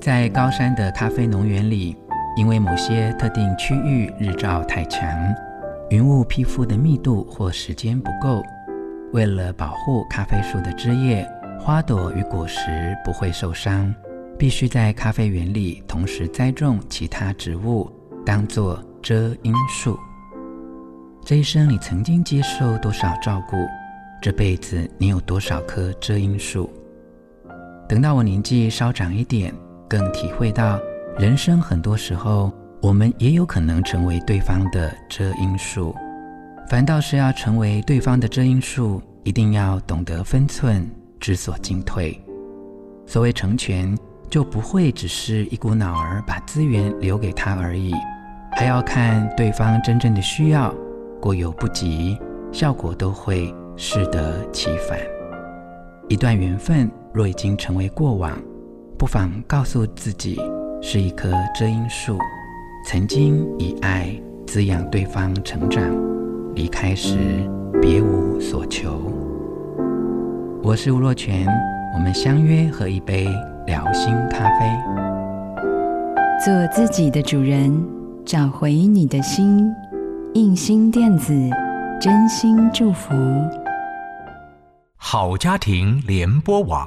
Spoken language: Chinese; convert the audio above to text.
在高山的咖啡农园里，因为某些特定区域日照太强，云雾披覆的密度或时间不够，为了保护咖啡树的枝叶、花朵与果实不会受伤，必须在咖啡园里同时栽种其他植物，当作遮阴树。这一生你曾经接受多少照顾？这辈子你有多少棵遮阴树？等到我年纪稍长一点，更体会到人生很多时候，我们也有可能成为对方的遮阴树。反倒是要成为对方的遮阴树，一定要懂得分寸，知所进退。所谓成全，就不会只是一股脑儿把资源留给他而已，还要看对方真正的需要，过犹不及，效果都会。适得其反。一段缘分若已经成为过往，不妨告诉自己，是一棵遮阴树，曾经以爱滋养对方成长，离开时别无所求。我是吴若泉，我们相约喝一杯聊心咖啡，做自己的主人，找回你的心。印心电子，真心祝福。好家庭联播网，